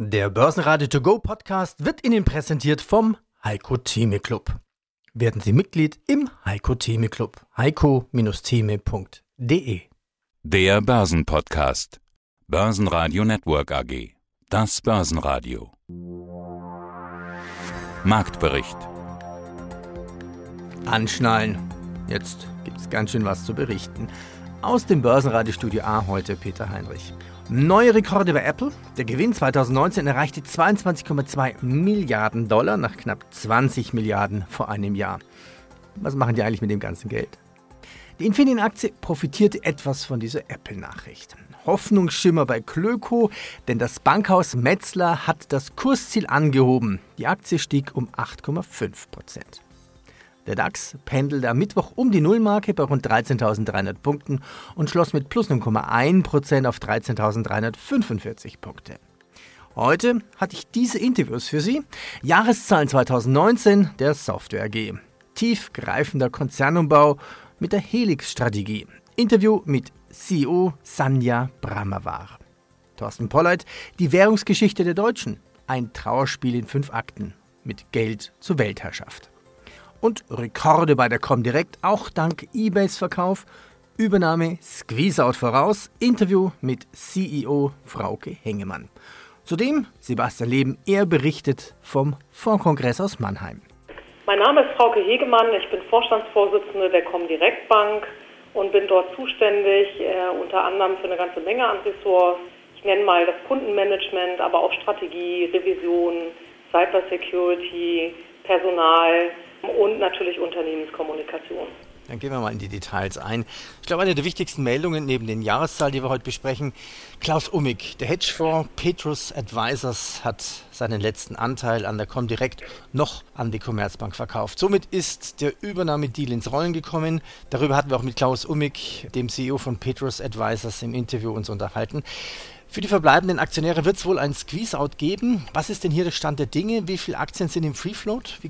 Der Börsenradio To Go Podcast wird Ihnen präsentiert vom Heiko Theme Club. Werden Sie Mitglied im Heiko Theme Club. heiko-theme.de Der Börsenpodcast. Börsenradio Network AG. Das Börsenradio. Marktbericht. Anschnallen. Jetzt gibt's ganz schön was zu berichten. Aus dem Börsenradiostudio A heute Peter Heinrich. Neue Rekorde bei Apple. Der Gewinn 2019 erreichte 22,2 Milliarden Dollar nach knapp 20 Milliarden vor einem Jahr. Was machen die eigentlich mit dem ganzen Geld? Die Infineon-Aktie profitierte etwas von dieser Apple-Nachricht. Hoffnungsschimmer bei Klöko, denn das Bankhaus Metzler hat das Kursziel angehoben. Die Aktie stieg um 8,5 Prozent. Der DAX pendelte am Mittwoch um die Nullmarke bei rund 13.300 Punkten und schloss mit plus 0,1% auf 13.345 Punkte. Heute hatte ich diese Interviews für Sie. Jahreszahlen 2019 der Software AG. Tiefgreifender Konzernumbau mit der Helix-Strategie. Interview mit CEO Sanja Bramawar. Thorsten Polleit, die Währungsgeschichte der Deutschen. Ein Trauerspiel in fünf Akten mit Geld zur Weltherrschaft und Rekorde bei der Comdirect, auch dank eBays Verkauf. Übernahme Squeezeout voraus, Interview mit CEO Frauke Hengemann. Zudem Sebastian Leben, er berichtet vom Fondskongress aus Mannheim. Mein Name ist Frauke Hegemann, ich bin Vorstandsvorsitzende der Comdirect Bank und bin dort zuständig äh, unter anderem für eine ganze Menge an Ressorts. Ich nenne mal das Kundenmanagement, aber auch Strategie, Revision, Cybersecurity, Personal, und natürlich Unternehmenskommunikation. Dann gehen wir mal in die Details ein. Ich glaube, eine der wichtigsten Meldungen neben den Jahreszahlen, die wir heute besprechen, Klaus Ummig, der Hedgefonds Petrus Advisors hat seinen letzten Anteil an der Comdirect noch an die Commerzbank verkauft. Somit ist der Übernahmedeal ins Rollen gekommen. Darüber hatten wir auch mit Klaus Ummig, dem CEO von Petrus Advisors, im Interview uns unterhalten. Für die verbleibenden Aktionäre wird es wohl ein Squeeze-Out geben. Was ist denn hier der Stand der Dinge? Wie viele Aktien sind im Free Float? Wie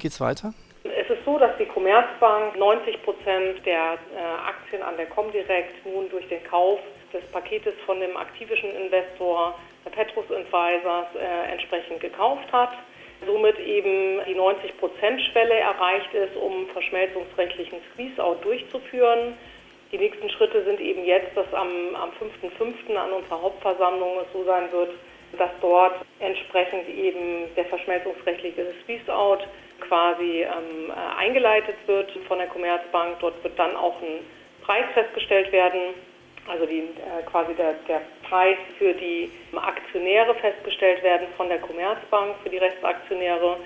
geht es so, dass die Commerzbank 90 Prozent der äh, Aktien an der Comdirect nun durch den Kauf des Paketes von dem aktivischen Investor der Petrus Advisors äh, entsprechend gekauft hat. Somit eben die 90-Prozent-Schwelle erreicht ist, um verschmelzungsrechtlichen Squeeze-Out durchzuführen. Die nächsten Schritte sind eben jetzt, dass am, am 5.5. an unserer Hauptversammlung es so sein wird, dass dort entsprechend eben der verschmelzungsrechtliche Squeeze-Out quasi ähm, äh, eingeleitet wird von der Commerzbank. Dort wird dann auch ein Preis festgestellt werden, also die, äh, quasi der, der Preis für die Aktionäre festgestellt werden von der Commerzbank, für die Restaktionäre.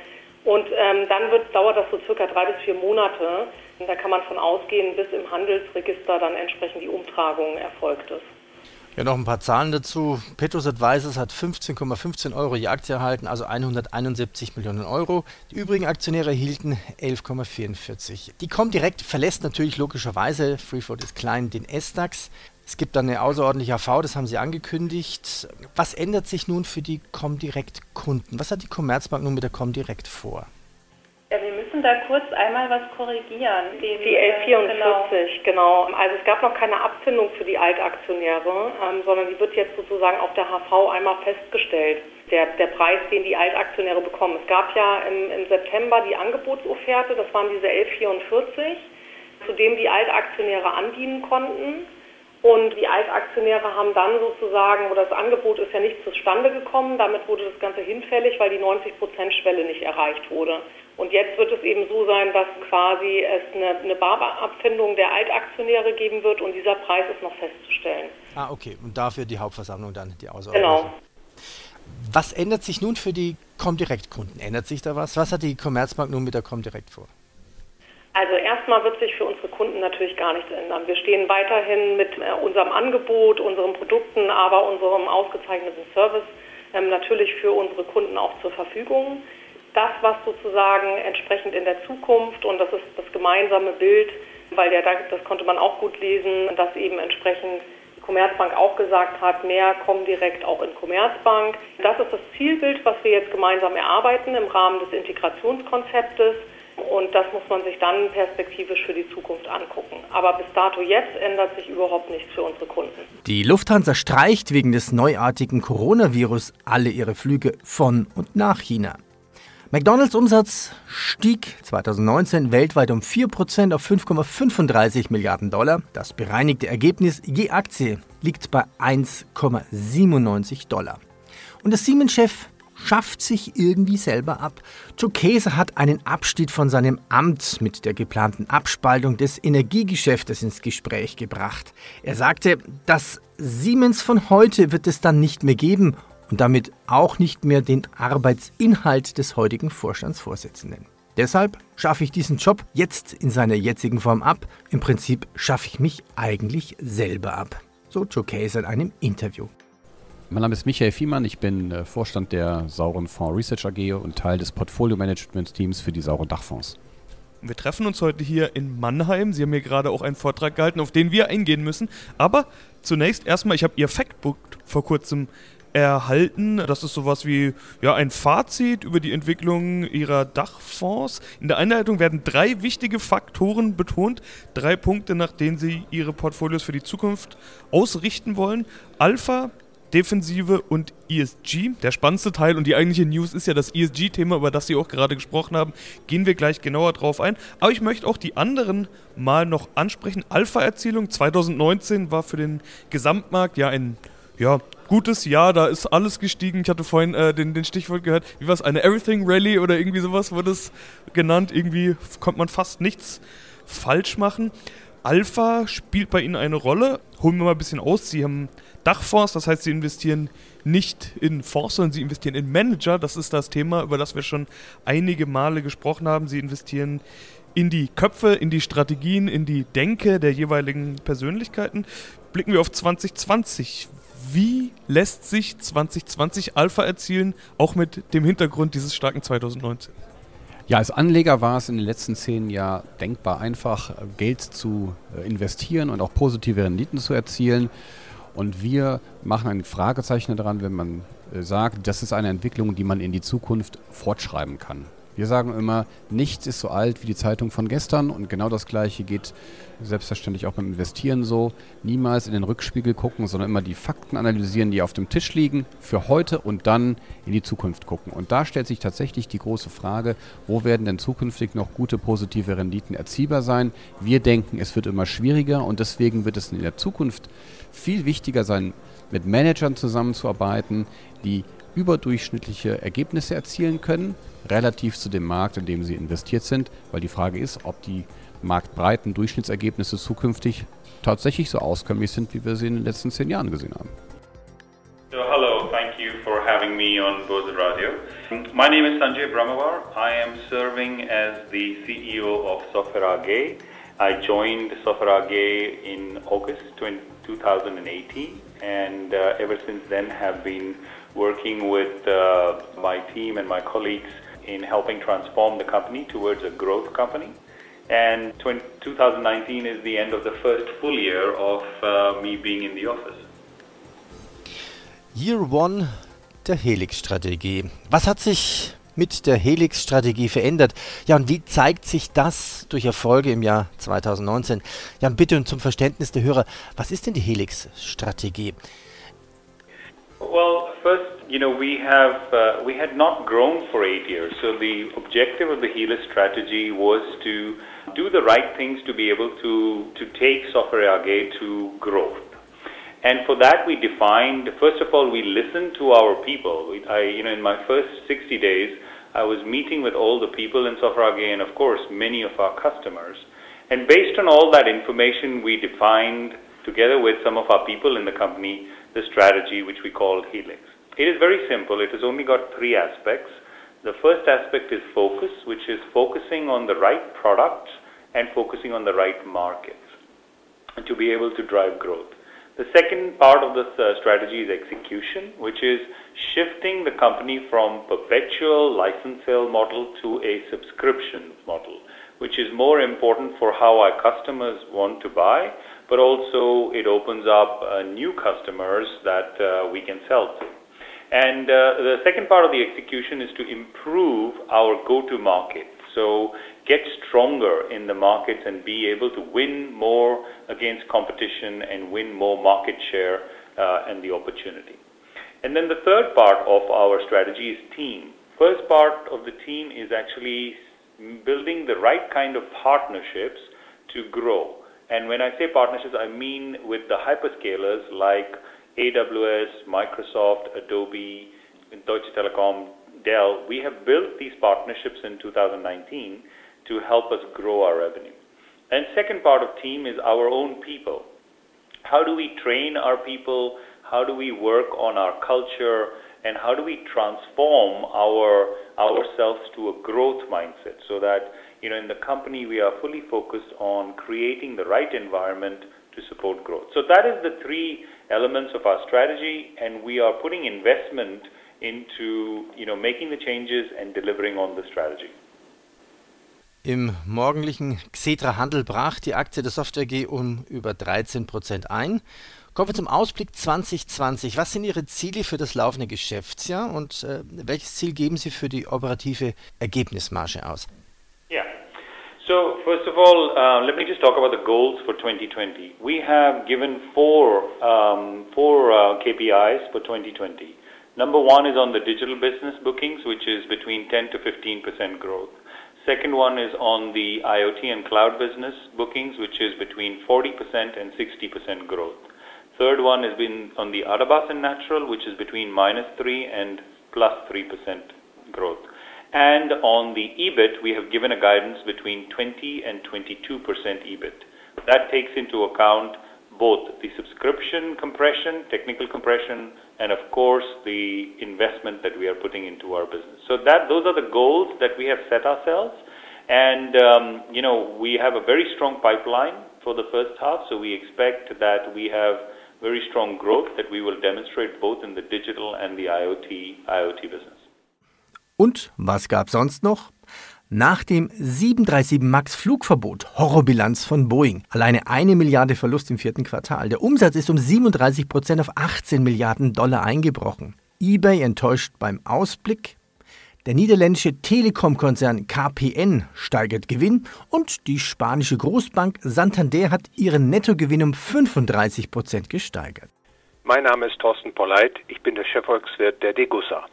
Und ähm, dann wird, dauert das so circa drei bis vier Monate. Und da kann man von ausgehen, bis im Handelsregister dann entsprechend die Umtragung erfolgt ist. Ja, noch ein paar Zahlen dazu. Petrus Advisors hat 15,15 Euro je Aktie erhalten, also 171 Millionen Euro. Die übrigen Aktionäre erhielten 11,44. Die Comdirect verlässt natürlich logischerweise, Freefloat ist klein, den S-DAX. Es gibt dann eine außerordentliche AV, das haben Sie angekündigt. Was ändert sich nun für die Comdirect-Kunden? Was hat die Commerzbank nun mit der Comdirect vor? Müssen da kurz einmal was korrigieren. Den, die 1144, genau. genau. Also es gab noch keine Abfindung für die Altaktionäre, ähm, sondern die wird jetzt sozusagen auf der HV einmal festgestellt. Der, der Preis, den die Altaktionäre bekommen. Es gab ja im, im September die Angebotsofferte, das waren diese 1144, zu dem die Altaktionäre andienen konnten. Und die Altaktionäre haben dann sozusagen, oder das Angebot ist ja nicht zustande gekommen, damit wurde das Ganze hinfällig, weil die 90-Prozent-Schwelle nicht erreicht wurde. Und jetzt wird es eben so sein, dass quasi es eine, eine Barabfindung der Altaktionäre geben wird und dieser Preis ist noch festzustellen. Ah, okay. Und dafür die Hauptversammlung dann, die Außerordnung. Genau. Was ändert sich nun für die Comdirect-Kunden? Ändert sich da was? Was hat die Commerzbank nun mit der Comdirect vor? Also erstmal wird sich für unsere Kunden natürlich gar nichts ändern. Wir stehen weiterhin mit äh, unserem Angebot, unseren Produkten, aber unserem ausgezeichneten Service ähm, natürlich für unsere Kunden auch zur Verfügung. Das, was sozusagen entsprechend in der Zukunft, und das ist das gemeinsame Bild, weil der, das konnte man auch gut lesen, dass eben entsprechend die Commerzbank auch gesagt hat, mehr kommen direkt auch in Commerzbank. Das ist das Zielbild, was wir jetzt gemeinsam erarbeiten im Rahmen des Integrationskonzeptes Und das muss man sich dann perspektivisch für die Zukunft angucken. Aber bis dato jetzt ändert sich überhaupt nichts für unsere Kunden. Die Lufthansa streicht wegen des neuartigen Coronavirus alle ihre Flüge von und nach China. McDonalds Umsatz stieg 2019 weltweit um 4% auf 5,35 Milliarden Dollar. Das bereinigte Ergebnis je Aktie liegt bei 1,97 Dollar. Und der Siemens-Chef schafft sich irgendwie selber ab. Käse hat einen Abschied von seinem Amt mit der geplanten Abspaltung des Energiegeschäftes ins Gespräch gebracht. Er sagte, das Siemens von heute wird es dann nicht mehr geben und damit auch nicht mehr den Arbeitsinhalt des heutigen Vorstandsvorsitzenden. Deshalb schaffe ich diesen Job jetzt in seiner jetzigen Form ab. Im Prinzip schaffe ich mich eigentlich selber ab. So Joe Case in einem Interview. Mein Name ist Michael Fiemann, ich bin äh, Vorstand der Sauren Fonds Research AG und Teil des Portfolio Management Teams für die Sauren Dachfonds. Wir treffen uns heute hier in Mannheim. Sie haben hier gerade auch einen Vortrag gehalten, auf den wir eingehen müssen. Aber zunächst erstmal, ich habe Ihr Factbook vor kurzem erhalten. Das ist sowas wie ja, ein Fazit über die Entwicklung ihrer Dachfonds. In der Einleitung werden drei wichtige Faktoren betont, drei Punkte, nach denen sie ihre Portfolios für die Zukunft ausrichten wollen. Alpha, Defensive und ESG. Der spannendste Teil und die eigentliche News ist ja das ESG-Thema, über das Sie auch gerade gesprochen haben. Gehen wir gleich genauer drauf ein. Aber ich möchte auch die anderen mal noch ansprechen. Alpha-Erzielung 2019 war für den Gesamtmarkt ja ein ja, gutes Jahr, da ist alles gestiegen. Ich hatte vorhin äh, den, den Stichwort gehört, wie war es, eine Everything Rally oder irgendwie sowas wurde es genannt. Irgendwie konnte man fast nichts falsch machen. Alpha spielt bei Ihnen eine Rolle. Holen wir mal ein bisschen aus. Sie haben Dachfonds, das heißt, Sie investieren nicht in Fonds, sondern Sie investieren in Manager. Das ist das Thema, über das wir schon einige Male gesprochen haben. Sie investieren in die Köpfe, in die Strategien, in die Denke der jeweiligen Persönlichkeiten. Blicken wir auf 2020. Wie lässt sich 2020 Alpha erzielen, auch mit dem Hintergrund dieses starken 2019? Ja, als Anleger war es in den letzten zehn Jahren denkbar einfach, Geld zu äh, investieren und auch positive Renditen zu erzielen. Und wir machen ein Fragezeichen daran, wenn man äh, sagt, das ist eine Entwicklung, die man in die Zukunft fortschreiben kann. Wir sagen immer, nichts ist so alt wie die Zeitung von gestern und genau das Gleiche geht selbstverständlich auch beim Investieren so. Niemals in den Rückspiegel gucken, sondern immer die Fakten analysieren, die auf dem Tisch liegen, für heute und dann in die Zukunft gucken. Und da stellt sich tatsächlich die große Frage, wo werden denn zukünftig noch gute positive Renditen erzielbar sein? Wir denken, es wird immer schwieriger und deswegen wird es in der Zukunft viel wichtiger sein, mit Managern zusammenzuarbeiten, die überdurchschnittliche Ergebnisse erzielen können, relativ zu dem Markt, in dem sie investiert sind, weil die Frage ist, ob die marktbreiten Durchschnittsergebnisse zukünftig tatsächlich so auskömmlich sind, wie wir sie in den letzten zehn Jahren gesehen haben. So, hello, thank you for having me on Bose Radio. My name is Sanjay Brahmawar. I am serving as the CEO of Software AG. I joined Software AG in August 2018 and uh, ever since then have been working with uh, my team and my colleagues in helping transform the company towards a growth company. And 2019 is the end of the first full year of uh, me being in the office. Year One der Helix-Strategie. Was hat sich mit der Helix-Strategie verändert? Ja, und wie zeigt sich das durch Erfolge im Jahr 2019? Ja, und bitte und zum Verständnis der Hörer, was ist denn die Helix-Strategie? Well, you know, we have uh, we had not grown for eight years, so the objective of the Helix strategy was to do the right things to be able to to take Software AG to growth. And for that, we defined first of all, we listened to our people. I, you know, in my first 60 days, I was meeting with all the people in Software AG, and of course, many of our customers. And based on all that information, we defined together with some of our people in the company the strategy which we called Helix. It is very simple. It has only got three aspects. The first aspect is focus, which is focusing on the right products and focusing on the right markets to be able to drive growth. The second part of this uh, strategy is execution, which is shifting the company from perpetual license sale model to a subscription model, which is more important for how our customers want to buy but also it opens up uh, new customers that uh, we can sell to. And uh, the second part of the execution is to improve our go-to market. So get stronger in the markets and be able to win more against competition and win more market share uh, and the opportunity. And then the third part of our strategy is team. First part of the team is actually building the right kind of partnerships to grow. And when I say partnerships, I mean with the hyperscalers like AWS, Microsoft, Adobe, Deutsche Telekom, Dell. We have built these partnerships in 2019 to help us grow our revenue. And second part of team is our own people. How do we train our people? How do we work on our culture? And how do we transform our ourselves to a growth mindset so that you know in the company we are fully focused on creating the right environment to support growth. So that is the three elements of our strategy, and we are putting investment into you know making the changes and delivering on the strategy. Im morgendlichen Xetra Handel brach die Aktie der Software G um über 13 Prozent ein. Kommen wir zum Ausblick 2020. Was sind Ihre Ziele für das laufende Geschäftsjahr und äh, welches Ziel geben Sie für die operative Ergebnismarge aus? So first of all, uh, let me just talk about the goals for 2020. We have given four um, four uh, KPIs for 2020. Number one is on the digital business bookings, which is between 10 to 15 percent growth. Second one is on the IoT and cloud business bookings, which is between 40% and 60% growth. Third one has been on the Arabas and Natural, which is between minus 3 and plus 3% growth. And on the EBIT, we have given a guidance between 20 and 22% EBIT. That takes into account both the subscription compression, technical compression, and of course the investment that we are putting into our business. So that those are the goals that we have set ourselves, and um, you know we have a very strong pipeline for the first half. So we expect that we have very strong growth that we will demonstrate both in the digital and the IoT IoT business. Und was gab sonst noch? Nach dem 737 MAX Flugverbot, Horrorbilanz von Boeing, alleine eine Milliarde Verlust im vierten Quartal. Der Umsatz ist um 37 Prozent auf 18 Milliarden Dollar eingebrochen. eBay enttäuscht beim Ausblick. Der niederländische Telekom-Konzern KPN steigert Gewinn und die spanische Großbank Santander hat ihren Nettogewinn um 35 Prozent gesteigert. Mein Name ist Thorsten Polleit, ich bin der Chefvolkswirt der Degussa.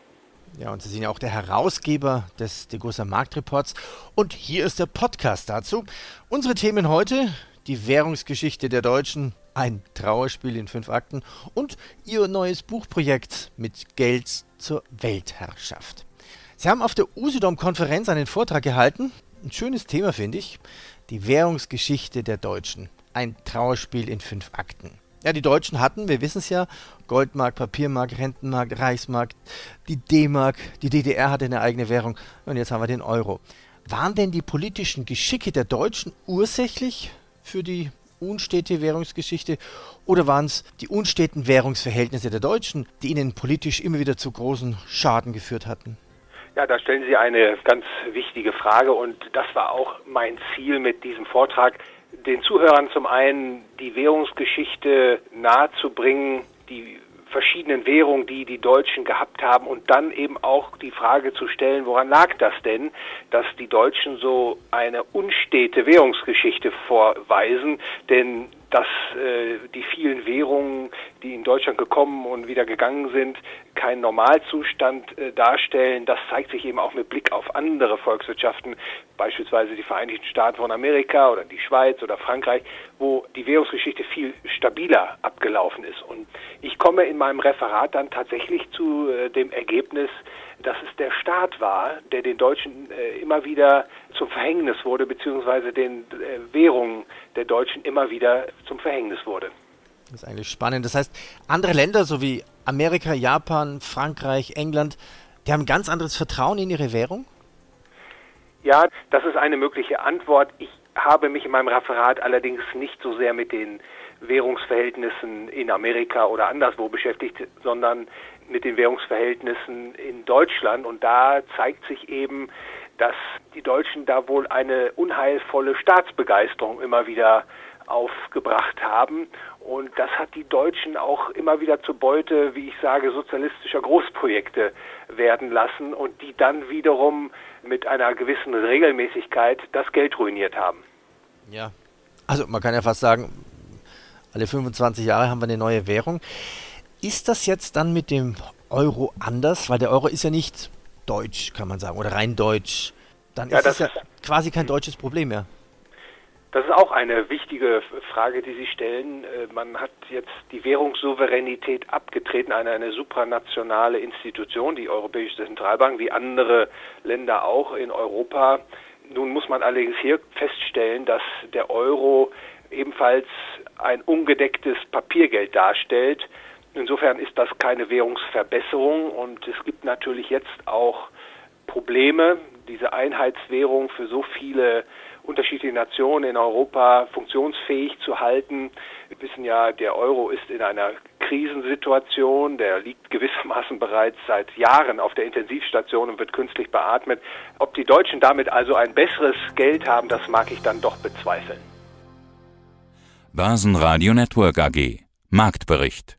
Ja, und Sie sind ja auch der Herausgeber des Degussa Marktreports. Und hier ist der Podcast dazu. Unsere Themen heute: die Währungsgeschichte der Deutschen, ein Trauerspiel in fünf Akten und Ihr neues Buchprojekt mit Geld zur Weltherrschaft. Sie haben auf der Usedom-Konferenz einen Vortrag gehalten. Ein schönes Thema, finde ich. Die Währungsgeschichte der Deutschen. Ein Trauerspiel in fünf Akten. Ja, die Deutschen hatten, wir wissen es ja, Goldmark, Papiermark, Rentenmark, Reichsmark, die D-Mark, die DDR hatte eine eigene Währung und jetzt haben wir den Euro. Waren denn die politischen Geschicke der Deutschen ursächlich für die unstete Währungsgeschichte oder waren es die unsteten Währungsverhältnisse der Deutschen, die ihnen politisch immer wieder zu großen Schaden geführt hatten? Ja, da stellen Sie eine ganz wichtige Frage und das war auch mein Ziel mit diesem Vortrag, den Zuhörern zum einen die Währungsgeschichte nahezubringen, die verschiedenen Währungen, die die Deutschen gehabt haben und dann eben auch die Frage zu stellen, woran lag das denn, dass die Deutschen so eine unstete Währungsgeschichte vorweisen, denn dass äh, die vielen Währungen, die in Deutschland gekommen und wieder gegangen sind, keinen Normalzustand äh, darstellen. Das zeigt sich eben auch mit Blick auf andere Volkswirtschaften, beispielsweise die Vereinigten Staaten von Amerika oder die Schweiz oder Frankreich, wo die Währungsgeschichte viel stabiler abgelaufen ist. Und ich komme in meinem Referat dann tatsächlich zu äh, dem Ergebnis, dass es der Staat war, der den Deutschen äh, immer wieder zum Verhängnis wurde, beziehungsweise den äh, Währungen der Deutschen immer wieder zum Verhängnis wurde. Das ist eigentlich spannend. Das heißt, andere Länder, so wie Amerika, Japan, Frankreich, England, die haben ganz anderes Vertrauen in ihre Währung? Ja, das ist eine mögliche Antwort. Ich habe mich in meinem Referat allerdings nicht so sehr mit den Währungsverhältnissen in Amerika oder anderswo beschäftigt, sondern mit den Währungsverhältnissen in Deutschland. Und da zeigt sich eben, dass die Deutschen da wohl eine unheilvolle Staatsbegeisterung immer wieder aufgebracht haben Und das hat die Deutschen auch immer wieder zur Beute, wie ich sage, sozialistischer Großprojekte werden lassen und die dann wiederum mit einer gewissen Regelmäßigkeit das Geld ruiniert haben. Ja. Also man kann ja fast sagen, alle 25 Jahre haben wir eine neue Währung. Ist das jetzt dann mit dem Euro anders? Weil der Euro ist ja nicht deutsch, kann man sagen, oder rein deutsch. Dann ja, ist es ja quasi kein deutsches Problem mehr. Das ist auch eine wichtige Frage, die Sie stellen. Äh, man hat jetzt die Währungssouveränität abgetreten an eine supranationale Institution, die Europäische Zentralbank, wie andere Länder auch in Europa. Nun muss man allerdings hier feststellen, dass der Euro ebenfalls ein ungedecktes Papiergeld darstellt. Insofern ist das keine Währungsverbesserung und es gibt natürlich jetzt auch Probleme, diese Einheitswährung für so viele unterschiedliche Nationen in Europa funktionsfähig zu halten. Wir wissen ja, der Euro ist in einer Krisensituation, der liegt gewissermaßen bereits seit Jahren auf der Intensivstation und wird künstlich beatmet. Ob die Deutschen damit also ein besseres Geld haben, das mag ich dann doch bezweifeln. Börsenradio Network AG Marktbericht